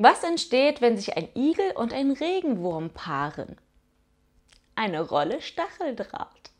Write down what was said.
Was entsteht, wenn sich ein Igel und ein Regenwurm paaren? Eine Rolle Stacheldraht.